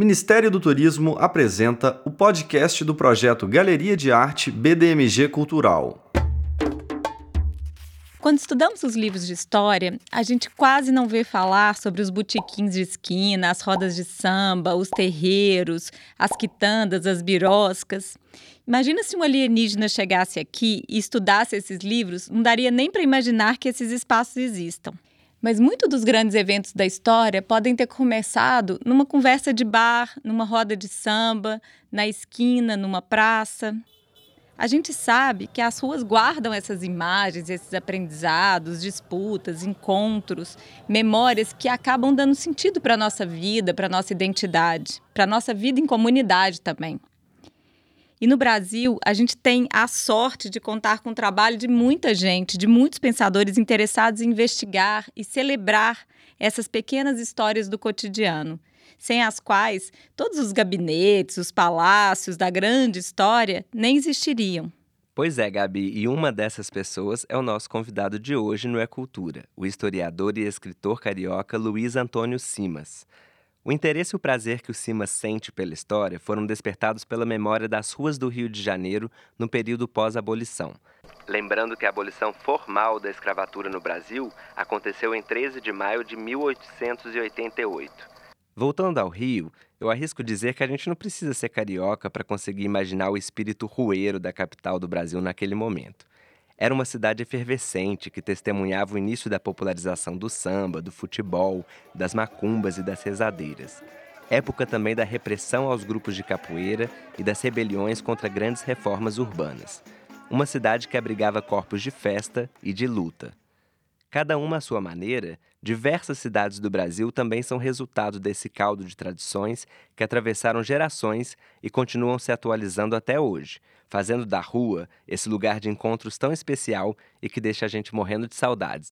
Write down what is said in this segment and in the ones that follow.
Ministério do Turismo apresenta o podcast do projeto Galeria de Arte BDMG Cultural. Quando estudamos os livros de história, a gente quase não vê falar sobre os botiquins de esquina, as rodas de samba, os terreiros, as quitandas, as biroscas. Imagina se um alienígena chegasse aqui e estudasse esses livros, não daria nem para imaginar que esses espaços existam. Mas muitos dos grandes eventos da história podem ter começado numa conversa de bar, numa roda de samba, na esquina, numa praça. A gente sabe que as ruas guardam essas imagens, esses aprendizados, disputas, encontros, memórias que acabam dando sentido para a nossa vida, para a nossa identidade, para a nossa vida em comunidade também. E no Brasil, a gente tem a sorte de contar com o trabalho de muita gente, de muitos pensadores interessados em investigar e celebrar essas pequenas histórias do cotidiano sem as quais todos os gabinetes, os palácios da grande história nem existiriam. Pois é, Gabi, e uma dessas pessoas é o nosso convidado de hoje no É Cultura, o historiador e escritor carioca Luiz Antônio Simas. O interesse e o prazer que o Simas sente pela história foram despertados pela memória das ruas do Rio de Janeiro no período pós-abolição. Lembrando que a abolição formal da escravatura no Brasil aconteceu em 13 de maio de 1888. Voltando ao Rio, eu arrisco dizer que a gente não precisa ser carioca para conseguir imaginar o espírito rueiro da capital do Brasil naquele momento. Era uma cidade efervescente que testemunhava o início da popularização do samba, do futebol, das macumbas e das rezadeiras. Época também da repressão aos grupos de capoeira e das rebeliões contra grandes reformas urbanas. Uma cidade que abrigava corpos de festa e de luta. Cada uma à sua maneira, diversas cidades do Brasil também são resultado desse caldo de tradições que atravessaram gerações e continuam se atualizando até hoje, fazendo da rua esse lugar de encontros tão especial e que deixa a gente morrendo de saudades.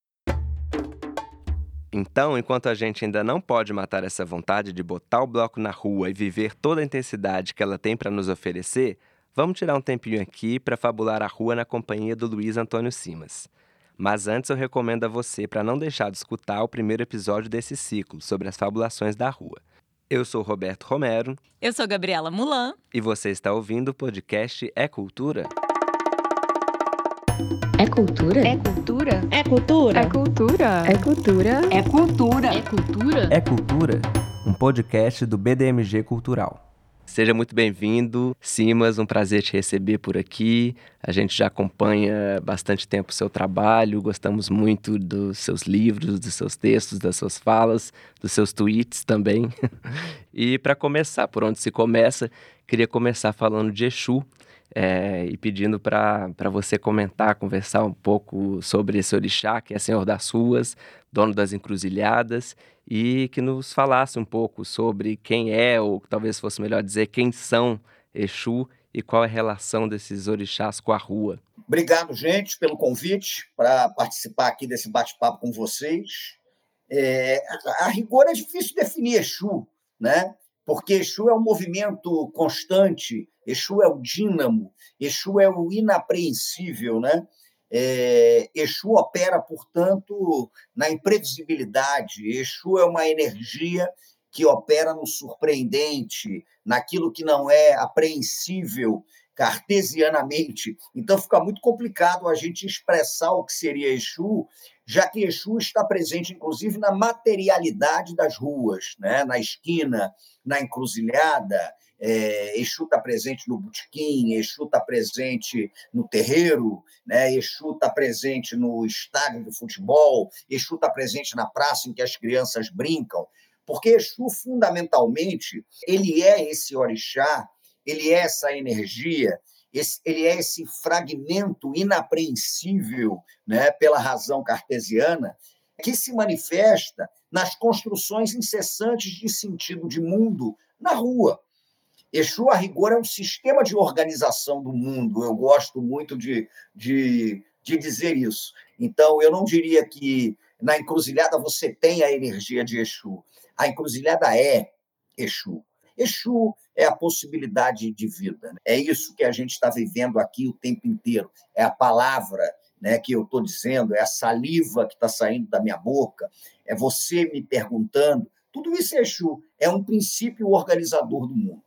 Então, enquanto a gente ainda não pode matar essa vontade de botar o bloco na rua e viver toda a intensidade que ela tem para nos oferecer, vamos tirar um tempinho aqui para fabular a rua na companhia do Luiz Antônio Simas. Mas antes eu recomendo a você para não deixar de escutar o primeiro episódio desse ciclo sobre as fabulações da rua. Eu sou Roberto Romero. Eu sou Gabriela Mulan. E você está ouvindo o podcast É Cultura? É cultura? É cultura? É cultura? É cultura? É cultura? É cultura? É cultura? É cultura? Um podcast do BDMG Cultural. Seja muito bem-vindo, Simas, um prazer te receber por aqui. A gente já acompanha bastante tempo o seu trabalho, gostamos muito dos seus livros, dos seus textos, das suas falas, dos seus tweets também. e para começar, por onde se começa, queria começar falando de Exu, é, e pedindo para você comentar, conversar um pouco sobre esse orixá, que é Senhor das Ruas, dono das encruzilhadas, e que nos falasse um pouco sobre quem é, ou talvez fosse melhor dizer quem são Exu e qual é a relação desses orixás com a rua. Obrigado, gente, pelo convite para participar aqui desse bate-papo com vocês. É, a rigor é difícil definir Exu, né? porque Exu é um movimento constante, Exu é o dínamo, Exu é o inapreensível, né? É, Exu opera, portanto, na imprevisibilidade. Exu é uma energia que opera no surpreendente, naquilo que não é apreensível cartesianamente. Então fica muito complicado a gente expressar o que seria Exu já que Exu está presente, inclusive, na materialidade das ruas, né? na esquina, na encruzilhada. É, Exu está presente no botequim, Exu está presente no terreiro, né? Exu está presente no estádio de futebol, Exu está presente na praça em que as crianças brincam. Porque Exu, fundamentalmente, ele é esse orixá, ele é essa energia esse, ele é esse fragmento inapreensível né, pela razão cartesiana que se manifesta nas construções incessantes de sentido de mundo na rua. Exu, a rigor, é um sistema de organização do mundo. Eu gosto muito de, de, de dizer isso. Então, eu não diria que na encruzilhada você tem a energia de Exu. A encruzilhada é Exu. Exu é a possibilidade de vida. Né? É isso que a gente está vivendo aqui o tempo inteiro. É a palavra né, que eu estou dizendo, é a saliva que está saindo da minha boca, é você me perguntando. Tudo isso é Exu, é um princípio organizador do mundo.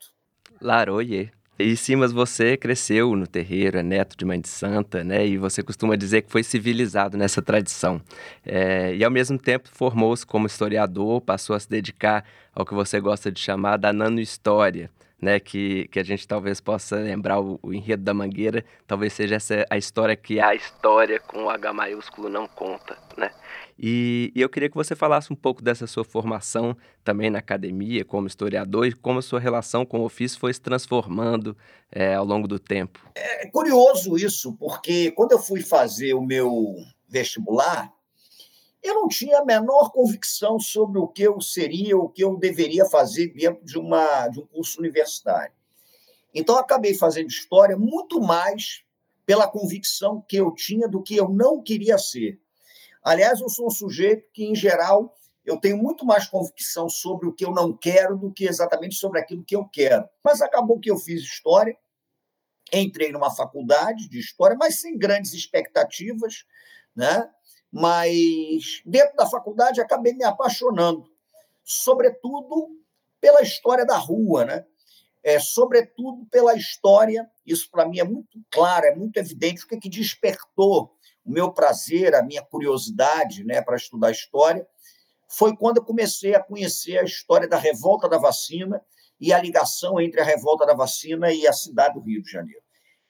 Laroye. E Simas, você cresceu no terreiro, é neto de mãe de santa, né? E você costuma dizer que foi civilizado nessa tradição. É, e ao mesmo tempo formou-se como historiador, passou a se dedicar ao que você gosta de chamar da nanohistória, né? Que, que a gente talvez possa lembrar o, o enredo da Mangueira, talvez seja essa a história que a história com H maiúsculo não conta, né? E, e, eu queria que você falasse um pouco dessa sua formação também na academia, como historiador, e como a sua relação com o ofício foi se transformando é, ao longo do tempo. É curioso isso, porque quando eu fui fazer o meu vestibular, eu não tinha a menor convicção sobre o que eu seria, o que eu deveria fazer dentro de, uma, de um curso universitário. Então, acabei fazendo história muito mais pela convicção que eu tinha do que eu não queria ser. Aliás, eu sou um sujeito que, em geral, eu tenho muito mais convicção sobre o que eu não quero do que exatamente sobre aquilo que eu quero. Mas acabou que eu fiz história, entrei numa faculdade de história, mas sem grandes expectativas, né? Mas dentro da faculdade acabei me apaixonando, sobretudo pela história da rua, né? É, sobretudo pela história, isso para mim é muito claro, é muito evidente o que, que despertou o meu prazer, a minha curiosidade né, para estudar história, foi quando eu comecei a conhecer a história da revolta da vacina e a ligação entre a revolta da vacina e a cidade do Rio de Janeiro.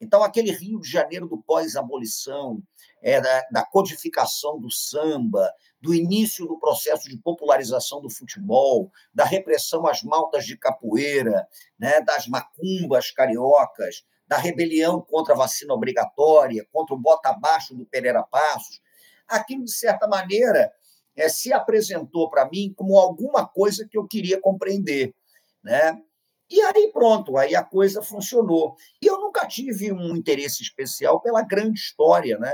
Então, aquele Rio de Janeiro do pós-abolição, é, da, da, codificação do samba, do início do processo de popularização do futebol, da repressão às maltas de capoeira, né, das macumbas cariocas, da rebelião contra a vacina obrigatória, contra o bota abaixo do Pereira Passos, aquilo, de certa maneira, é, se apresentou para mim como alguma coisa que eu queria compreender. Né? E aí pronto, aí a coisa funcionou. E eu nunca tive um interesse especial pela grande história, né?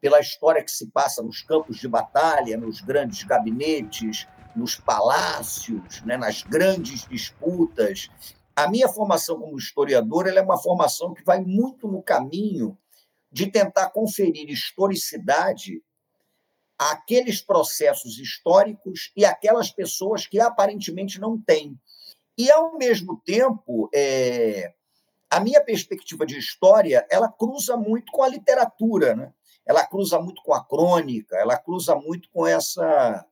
pela história que se passa nos campos de batalha, nos grandes gabinetes, nos palácios, né? nas grandes disputas a minha formação como historiador é uma formação que vai muito no caminho de tentar conferir historicidade àqueles processos históricos e aquelas pessoas que aparentemente não têm. E, ao mesmo tempo, é, a minha perspectiva de história ela cruza muito com a literatura, né? ela cruza muito com a crônica, ela cruza muito com essa,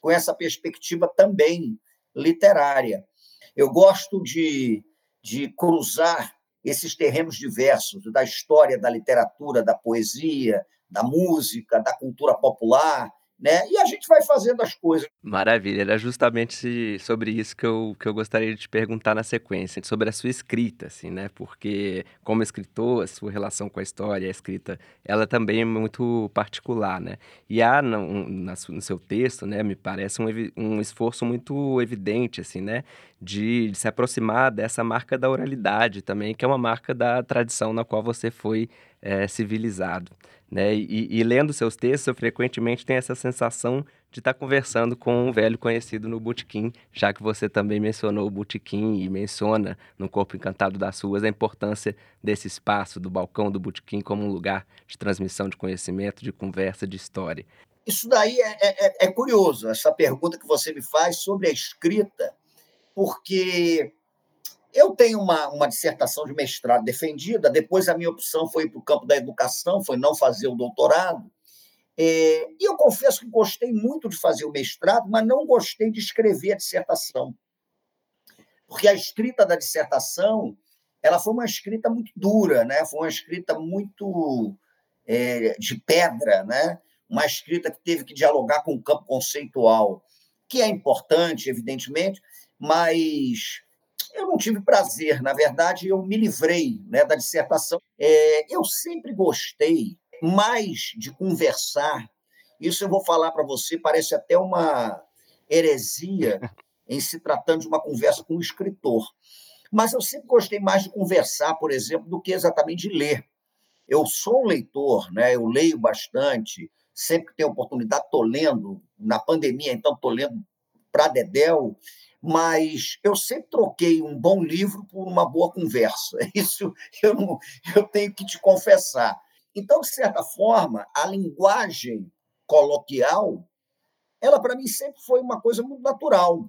com essa perspectiva também literária. Eu gosto de, de cruzar esses terrenos diversos da história, da literatura, da poesia, da música, da cultura popular, né? E a gente vai fazendo as coisas. Maravilha, era justamente sobre isso que eu, que eu gostaria de te perguntar na sequência, sobre a sua escrita, assim, né? Porque como escritor, a sua relação com a história, a escrita, ela também é muito particular, né? E há no, no seu texto, né, me parece um, um esforço muito evidente, assim, né? De, de se aproximar dessa marca da oralidade também, que é uma marca da tradição na qual você foi é, civilizado. Né? E, e, lendo seus textos, eu frequentemente tenho essa sensação de estar conversando com um velho conhecido no Botequim, já que você também mencionou o Botequim e menciona no Corpo Encantado das Ruas a importância desse espaço, do balcão do Botequim, como um lugar de transmissão de conhecimento, de conversa, de história. Isso daí é, é, é, é curioso, essa pergunta que você me faz sobre a escrita, porque eu tenho uma, uma dissertação de mestrado defendida, depois a minha opção foi para o campo da educação, foi não fazer o doutorado. É, e eu confesso que gostei muito de fazer o mestrado, mas não gostei de escrever a dissertação. Porque a escrita da dissertação ela foi uma escrita muito dura, né? foi uma escrita muito é, de pedra, né? uma escrita que teve que dialogar com o campo conceitual, que é importante, evidentemente, mas eu não tive prazer, na verdade, eu me livrei né, da dissertação. É, eu sempre gostei mais de conversar. Isso eu vou falar para você, parece até uma heresia em se tratando de uma conversa com um escritor. Mas eu sempre gostei mais de conversar, por exemplo, do que exatamente de ler. Eu sou um leitor, né? eu leio bastante, sempre que tenho oportunidade, estou lendo. Na pandemia, então, estou lendo para Dedel mas eu sempre troquei um bom livro por uma boa conversa. Isso eu, não, eu tenho que te confessar. Então, de certa forma, a linguagem coloquial, ela para mim sempre foi uma coisa muito natural.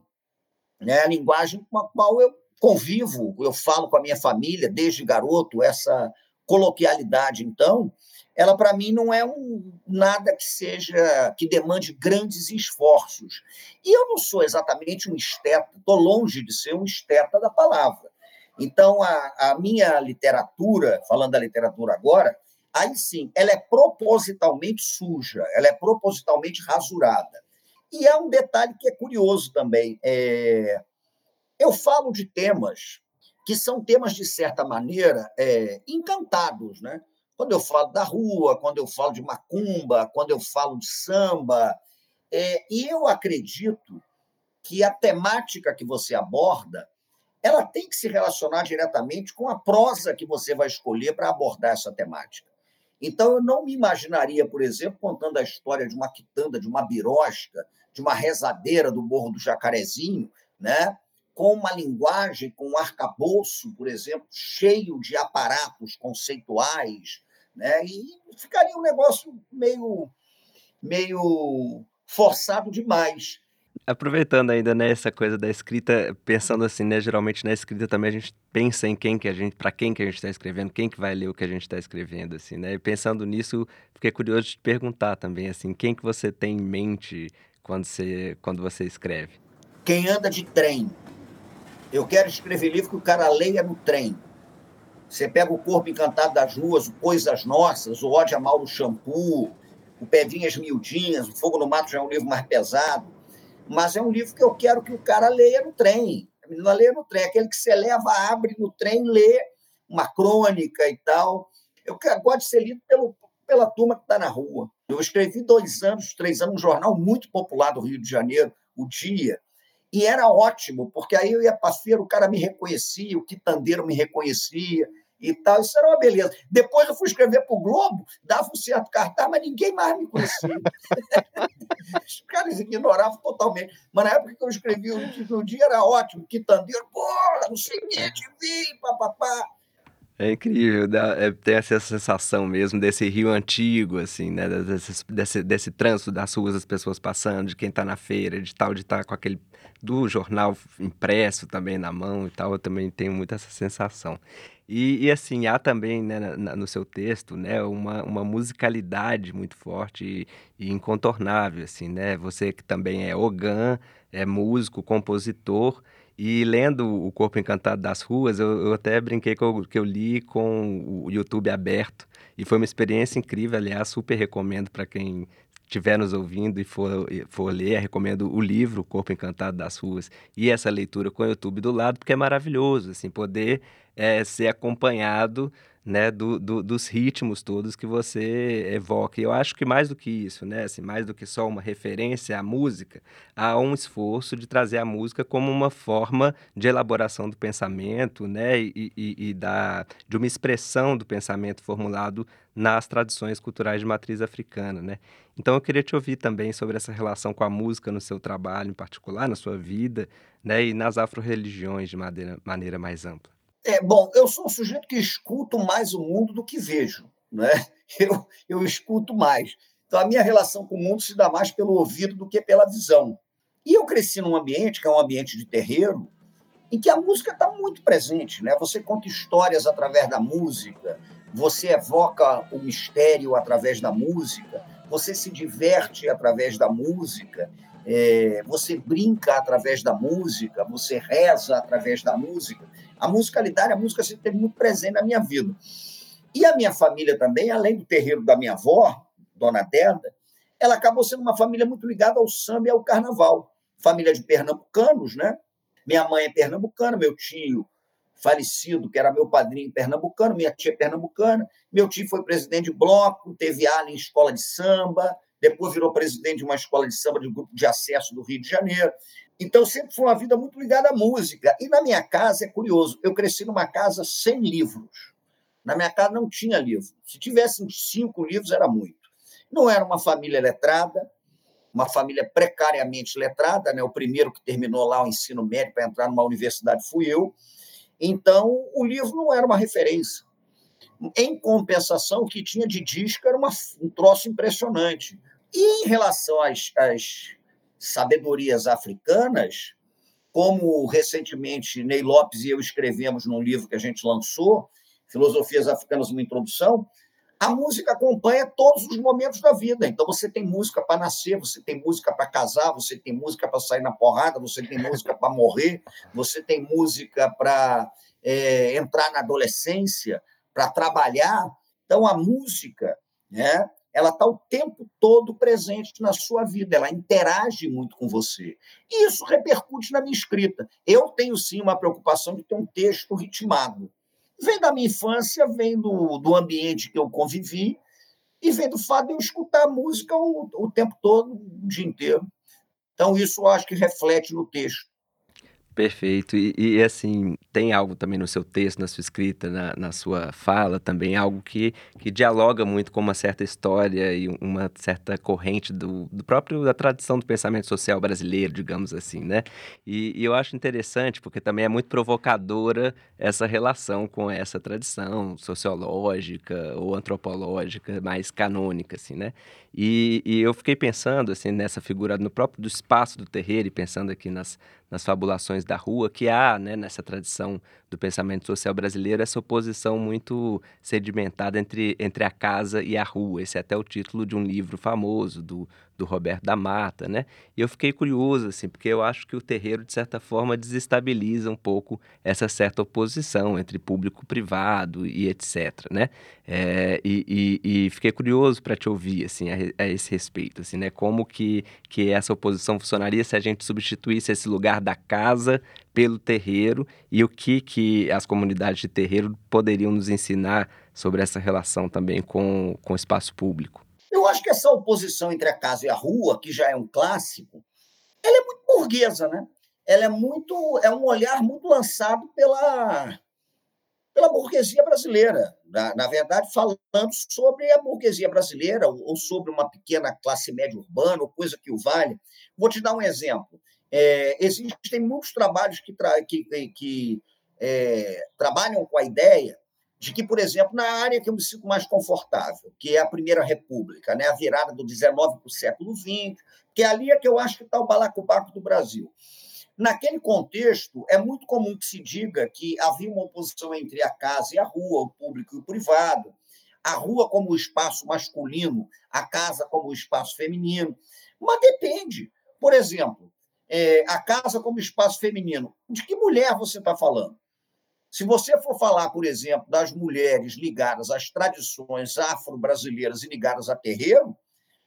né? a linguagem com a qual eu convivo, eu falo com a minha família desde garoto, essa coloquialidade, então, ela para mim não é um, nada que seja que demande grandes esforços. E eu não sou exatamente um esteta, estou longe de ser um esteta da palavra. Então, a, a minha literatura, falando da literatura agora, aí sim, ela é propositalmente suja, ela é propositalmente rasurada. E é um detalhe que é curioso também. É... Eu falo de temas que são temas, de certa maneira, é, encantados. Né? Quando eu falo da rua, quando eu falo de macumba, quando eu falo de samba. É, e eu acredito que a temática que você aborda ela tem que se relacionar diretamente com a prosa que você vai escolher para abordar essa temática. Então, eu não me imaginaria, por exemplo, contando a história de uma quitanda, de uma birosca, de uma rezadeira do Morro do Jacarezinho, né? com uma linguagem, com um arcabouço, por exemplo, cheio de aparatos conceituais, né? e ficaria um negócio meio, meio forçado demais. Aproveitando ainda né, essa coisa da escrita, pensando assim, né, geralmente na escrita também a gente pensa em quem que a gente, para quem que a gente está escrevendo, quem que vai ler o que a gente está escrevendo, assim, né? E pensando nisso, fiquei curioso de te perguntar também, assim, quem que você tem em mente quando você, quando você escreve? Quem anda de trem. Eu quero escrever livro que o cara leia no trem. Você pega o Corpo Encantado das Ruas, o Coisas Nossas, o Ode a Mauro Shampoo, o Pedrinhas Miudinhas, o Fogo no Mato já é um livro mais pesado mas é um livro que eu quero que o cara leia no trem. A menina leia no trem, aquele que você leva, abre no trem, lê uma crônica e tal. Eu gosto de ser lido pelo, pela turma que está na rua. Eu escrevi dois anos, três anos, um jornal muito popular do Rio de Janeiro, O Dia, e era ótimo, porque aí eu ia para feira, o cara me reconhecia, o quitandeiro me reconhecia, e tal. Isso era uma beleza. Depois eu fui escrever para o Globo, dava um certo cartaz, mas ninguém mais me conhecia. Os caras ignoravam totalmente. Mas na época que eu escrevi o dia era ótimo, quitandeiro, porra, não sei o que, te vi, papapá. É incrível, dá, é, tem essa sensação mesmo desse rio antigo, assim, né? Desse, desse, desse trânsito das ruas, as pessoas passando, de quem está na feira, de tal, de estar tá com aquele. do jornal impresso também na mão e tal, eu também tenho muito essa sensação. E, e, assim, há também né, na, no seu texto né, uma, uma musicalidade muito forte e, e, incontornável. Assim, né? Você que também é ogã, é músico, compositor, e lendo O Corpo Encantado das Ruas, eu, eu até brinquei que eu, que eu li com o YouTube aberto. E foi uma experiência incrível, aliás, super recomendo para quem estiver nos ouvindo e for, for ler, recomendo o livro O Corpo Encantado das Ruas e essa leitura com o YouTube do lado, porque é maravilhoso, assim, poder é, ser acompanhado né, do, do, dos ritmos todos que você evoca. E eu acho que mais do que isso, né, assim, mais do que só uma referência à música, há um esforço de trazer a música como uma forma de elaboração do pensamento né, e, e, e da, de uma expressão do pensamento formulado nas tradições culturais de matriz africana. Né? Então eu queria te ouvir também sobre essa relação com a música no seu trabalho em particular, na sua vida, né, e nas afro-religiões de maneira, maneira mais ampla. É, bom, eu sou um sujeito que escuto mais o mundo do que vejo. Né? Eu, eu escuto mais. Então, a minha relação com o mundo se dá mais pelo ouvido do que pela visão. E eu cresci num ambiente, que é um ambiente de terreiro, em que a música está muito presente. Né? Você conta histórias através da música, você evoca o mistério através da música, você se diverte através da música, é, você brinca através da música, você reza através da música. A musicalidade, a música sempre teve muito presente na minha vida. E a minha família também, além do terreiro da minha avó, Dona Deda, ela acabou sendo uma família muito ligada ao samba e ao carnaval. Família de pernambucanos, né? Minha mãe é pernambucana, meu tio falecido, que era meu padrinho pernambucano, minha tia é pernambucana, meu tio foi presidente de bloco, teve ala em escola de samba, depois virou presidente de uma escola de samba de grupo de acesso do Rio de Janeiro. Então, sempre foi uma vida muito ligada à música. E na minha casa, é curioso, eu cresci numa casa sem livros. Na minha casa não tinha livro. Se tivessem cinco livros, era muito. Não era uma família letrada, uma família precariamente letrada. Né? O primeiro que terminou lá o ensino médio para entrar numa universidade fui eu. Então, o livro não era uma referência. Em compensação, o que tinha de disco era uma, um troço impressionante. E em relação às, às sabedorias africanas, como recentemente Ney Lopes e eu escrevemos num livro que a gente lançou, Filosofias Africanas, uma introdução, a música acompanha todos os momentos da vida. Então, você tem música para nascer, você tem música para casar, você tem música para sair na porrada, você tem música para morrer, você tem música para é, entrar na adolescência, para trabalhar. Então, a música, né, ela está o tempo todo presente na sua vida, ela interage muito com você. E isso repercute na minha escrita. Eu tenho, sim, uma preocupação de ter um texto ritmado. Vem da minha infância, vem do, do ambiente que eu convivi e vem do fato de eu escutar música o, o tempo todo, o dia inteiro. Então, isso eu acho que reflete no texto. Perfeito. E, e, assim, tem algo também no seu texto, na sua escrita, na, na, sua fala também, algo que, que dialoga muito com uma certa história e uma certa corrente do, do próprio, da tradição do pensamento social brasileiro, digamos assim, né? E, e, eu acho interessante, porque também é muito provocadora essa relação com essa tradição sociológica ou antropológica mais canônica, assim, né? E, e eu fiquei pensando, assim, nessa figura, no próprio do espaço do terreiro e pensando aqui nas, nas fabulações da rua, que há, né, nessa tradição do pensamento social brasileiro, essa oposição muito sedimentada entre, entre a casa e a rua. Esse é até o título de um livro famoso do, do Roberto da Mata, né? E eu fiquei curioso, assim, porque eu acho que o terreiro, de certa forma, desestabiliza um pouco essa certa oposição entre público-privado e etc, né? É, e, e, e, fiquei curioso para te ouvir, assim, a, a, esse respeito, assim, né? Como que, que essa oposição funcionaria se a gente substituísse esse lugar da casa pelo terreiro e o que, que as comunidades de terreiro poderiam nos ensinar sobre essa relação também com, com o espaço público? Eu acho que essa oposição entre a casa e a rua, que já é um clássico, ela é muito burguesa, né? Ela é muito, é um olhar muito lançado pela pela burguesia brasileira, na, na verdade falando sobre a burguesia brasileira ou, ou sobre uma pequena classe média urbana ou coisa que o vale. Vou te dar um exemplo. É, existem muitos trabalhos que, tra que, que é, trabalham com a ideia de que, por exemplo, na área que eu me sinto mais confortável, que é a Primeira República, né, a virada do 19 para o século 20, que é ali é que eu acho que está o balacobaco do Brasil. Naquele contexto, é muito comum que se diga que havia uma oposição entre a casa e a rua, o público e o privado, a rua como o espaço masculino, a casa como o espaço feminino. Mas depende. Por exemplo, é, a casa como espaço feminino. De que mulher você está falando? Se você for falar, por exemplo, das mulheres ligadas às tradições afro-brasileiras e ligadas a terreiro, o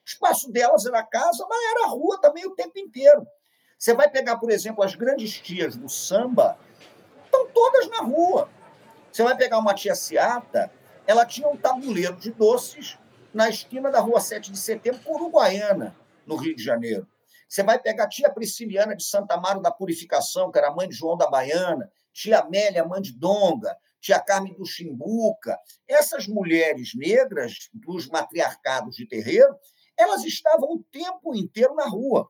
espaço delas era casa, mas era rua também o tempo inteiro. Você vai pegar, por exemplo, as grandes tias do samba, estão todas na rua. Você vai pegar uma tia Seata, ela tinha um tabuleiro de doces na esquina da rua 7 de setembro, com Uruguaiana, no Rio de Janeiro. Você vai pegar a tia Prisciliana de Santa Amaro da Purificação, que era mãe de João da Baiana, tia Amélia Mandidonga, tia Carmen do Chimbuca. Essas mulheres negras dos matriarcados de terreiro, elas estavam o tempo inteiro na rua,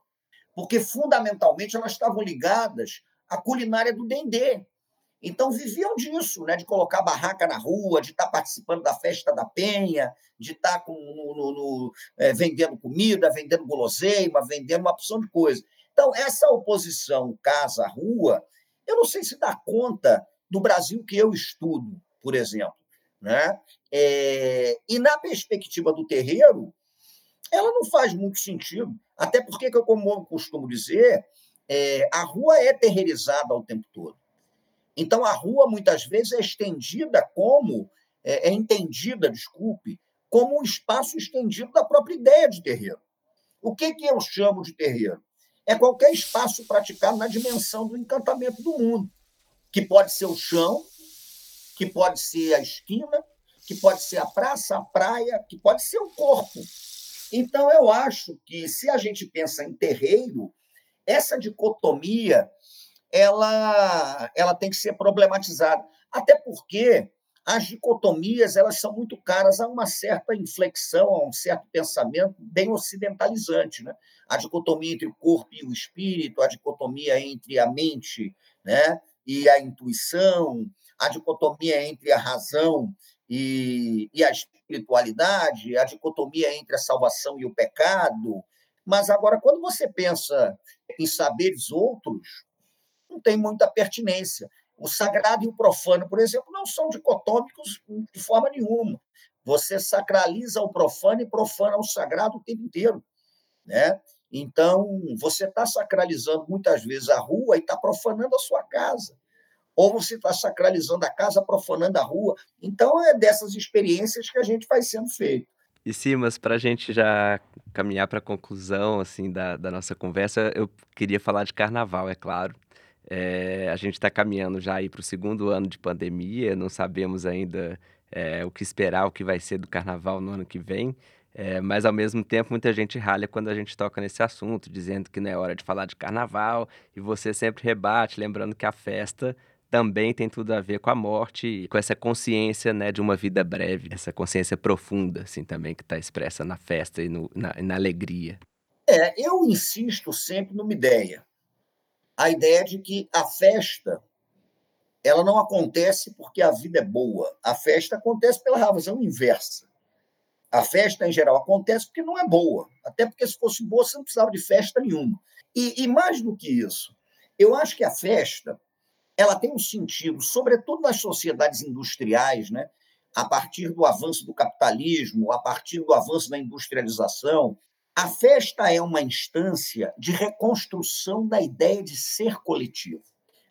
porque fundamentalmente elas estavam ligadas à culinária do dendê. Então viviam disso, né? de colocar barraca na rua, de estar participando da festa da penha, de estar com, no, no, no, é, vendendo comida, vendendo guloseima, vendendo uma opção de coisa. Então, essa oposição casa-rua, eu não sei se dá conta do Brasil que eu estudo, por exemplo. Né? É, e na perspectiva do terreiro, ela não faz muito sentido. Até porque, como eu costumo dizer, é, a rua é terreirizada o tempo todo. Então, a rua, muitas vezes, é estendida como, é, é entendida, desculpe, como um espaço estendido da própria ideia de terreiro. O que, que eu chamo de terreiro? É qualquer espaço praticado na dimensão do encantamento do mundo, que pode ser o chão, que pode ser a esquina, que pode ser a praça, a praia, que pode ser o corpo. Então, eu acho que se a gente pensa em terreiro, essa dicotomia ela, ela tem que ser problematizada. Até porque as dicotomias elas são muito caras a uma certa inflexão, a um certo pensamento bem ocidentalizante. Né? A dicotomia entre o corpo e o espírito, a dicotomia entre a mente né? e a intuição, a dicotomia entre a razão e, e a espiritualidade, a dicotomia entre a salvação e o pecado. Mas agora, quando você pensa em saberes outros, não tem muita pertinência. O sagrado e o profano, por exemplo, não são dicotômicos de forma nenhuma. Você sacraliza o profano e profana o sagrado o tempo inteiro. Né? Então, você está sacralizando muitas vezes a rua e está profanando a sua casa. Ou você está sacralizando a casa, profanando a rua. Então, é dessas experiências que a gente vai sendo feito. E Simas, para a gente já caminhar para a conclusão assim da, da nossa conversa, eu queria falar de carnaval, é claro. É, a gente está caminhando já para o segundo ano de pandemia, não sabemos ainda é, o que esperar, o que vai ser do carnaval no ano que vem. É, mas ao mesmo tempo, muita gente ralha quando a gente toca nesse assunto, dizendo que não é hora de falar de carnaval, e você sempre rebate, lembrando que a festa também tem tudo a ver com a morte, com essa consciência né, de uma vida breve, essa consciência profunda, assim, também, que está expressa na festa e no, na, na alegria. É, eu insisto sempre numa ideia. A ideia de que a festa ela não acontece porque a vida é boa. A festa acontece pela razão inversa. A festa, em geral, acontece porque não é boa. Até porque, se fosse boa, você não precisava de festa nenhuma. E, e mais do que isso, eu acho que a festa ela tem um sentido, sobretudo nas sociedades industriais, né? a partir do avanço do capitalismo, a partir do avanço da industrialização. A festa é uma instância de reconstrução da ideia de ser coletivo.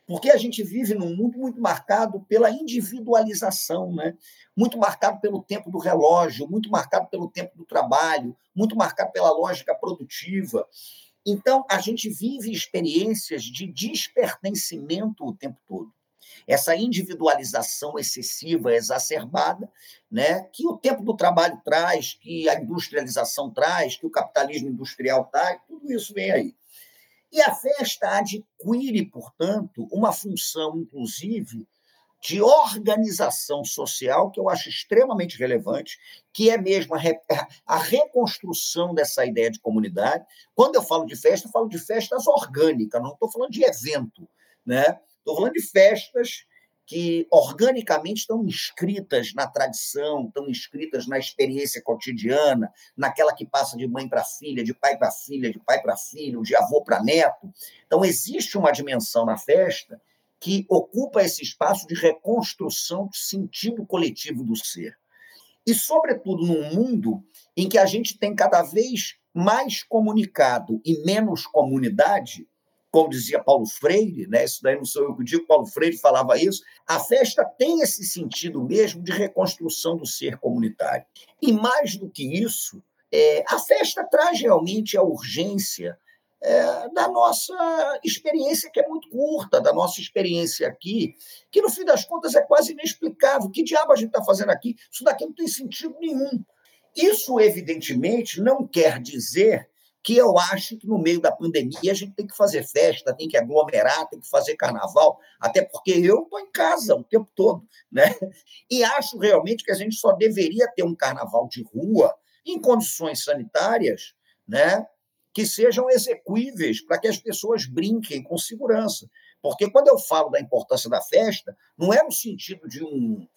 Porque a gente vive num mundo muito marcado pela individualização, né? muito marcado pelo tempo do relógio, muito marcado pelo tempo do trabalho, muito marcado pela lógica produtiva. Então, a gente vive experiências de despertencimento o tempo todo. Essa individualização excessiva, exacerbada, né, que o tempo do trabalho traz, que a industrialização traz, que o capitalismo industrial traz, tudo isso vem aí. E a festa adquire, portanto, uma função, inclusive, de organização social, que eu acho extremamente relevante, que é mesmo a, re, a, reconstrução dessa ideia de comunidade. Quando eu falo de festa, eu falo de festas orgânicas, não estou falando de evento. Né? Estou falando de festas que organicamente estão inscritas na tradição, estão inscritas na experiência cotidiana, naquela que passa de mãe para filha, de pai para filha, de pai para filho, de avô para neto. Então, existe uma dimensão na festa que ocupa esse espaço de reconstrução do sentido coletivo do ser. E, sobretudo, num mundo em que a gente tem cada vez mais comunicado e menos comunidade, como dizia Paulo Freire, né? isso daí não sou eu que digo, Paulo Freire falava isso, a festa tem esse sentido mesmo de reconstrução do ser comunitário. E mais do que isso, é, a festa traz realmente a urgência é, da nossa experiência, que é muito curta, da nossa experiência aqui, que no fim das contas é quase inexplicável. Que diabo a gente está fazendo aqui? Isso daqui não tem sentido nenhum. Isso, evidentemente, não quer dizer que eu acho que no meio da pandemia a gente tem que fazer festa, tem que aglomerar, tem que fazer carnaval, até porque eu estou em casa o tempo todo. Né? E acho realmente que a gente só deveria ter um carnaval de rua em condições sanitárias, né? que sejam execuíveis para que as pessoas brinquem com segurança. Porque quando eu falo da importância da festa, não é no sentido de um,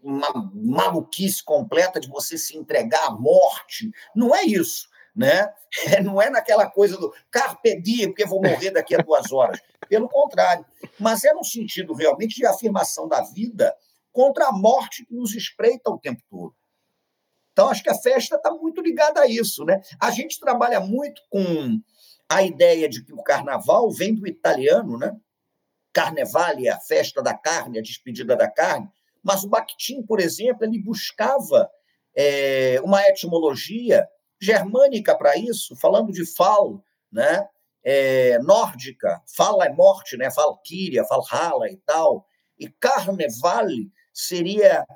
uma maluquice completa de você se entregar à morte, não é isso né? Não é naquela coisa do carpe diem, porque vou morrer daqui a duas horas. Pelo contrário. Mas é no sentido realmente de afirmação da vida contra a morte que nos espreita o tempo todo. Então, acho que a festa está muito ligada a isso. Né? A gente trabalha muito com a ideia de que o carnaval vem do italiano, né? Carnevale, a festa da carne, a despedida da carne. Mas o Bakhtin, por exemplo, ele buscava é, uma etimologia germânica para isso, falando de fal, né? É, nórdica, fala é morte, né? Valkyria, Valhalla e tal. E Carnevale seria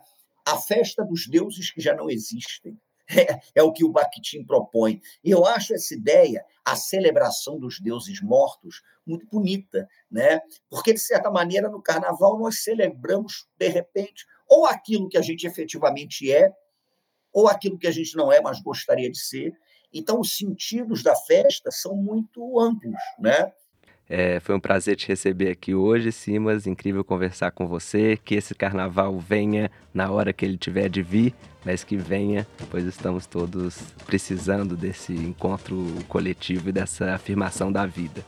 a festa dos deuses que já não existem. É, é, o que o Bakhtin propõe. E eu acho essa ideia, a celebração dos deuses mortos, muito bonita, né? Porque, de certa maneira, no carnaval nós celebramos, de repente, ou aquilo que a gente efetivamente é, ou aquilo que a gente não é, mas gostaria de ser. Então, os sentidos da festa são muito amplos, né? É, foi um prazer te receber aqui hoje, Simas. Incrível conversar com você. Que esse carnaval venha na hora que ele tiver de vir, mas que venha, pois estamos todos precisando desse encontro coletivo e dessa afirmação da vida.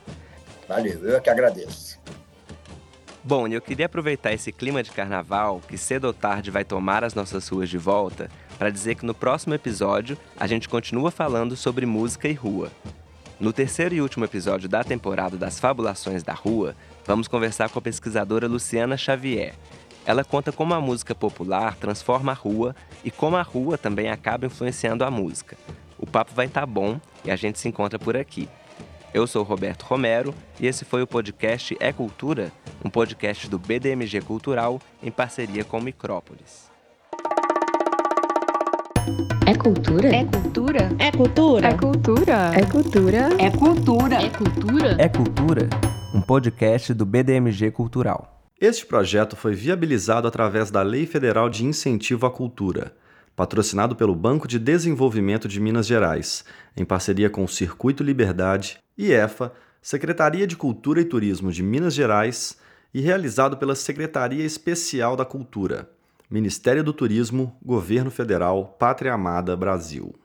Valeu, eu é que agradeço. Bom, eu queria aproveitar esse clima de carnaval, que cedo ou tarde vai tomar as nossas ruas de volta, para dizer que no próximo episódio a gente continua falando sobre música e rua. No terceiro e último episódio da temporada das Fabulações da Rua, vamos conversar com a pesquisadora Luciana Xavier. Ela conta como a música popular transforma a rua e como a rua também acaba influenciando a música. O papo vai estar tá bom e a gente se encontra por aqui. Eu sou Roberto Romero e esse foi o podcast É Cultura, um podcast do BDMG Cultural em parceria com Micrópolis. É cultura? É cultura? É cultura? É cultura? É cultura? É cultura? É cultura? É Cultura, um podcast do BDMG Cultural. Este projeto foi viabilizado através da Lei Federal de Incentivo à Cultura patrocinado pelo Banco de Desenvolvimento de Minas Gerais, em parceria com o Circuito Liberdade, IEFA, Secretaria de Cultura e Turismo de Minas Gerais e realizado pela Secretaria Especial da Cultura, Ministério do Turismo, Governo Federal, Pátria Amada, Brasil.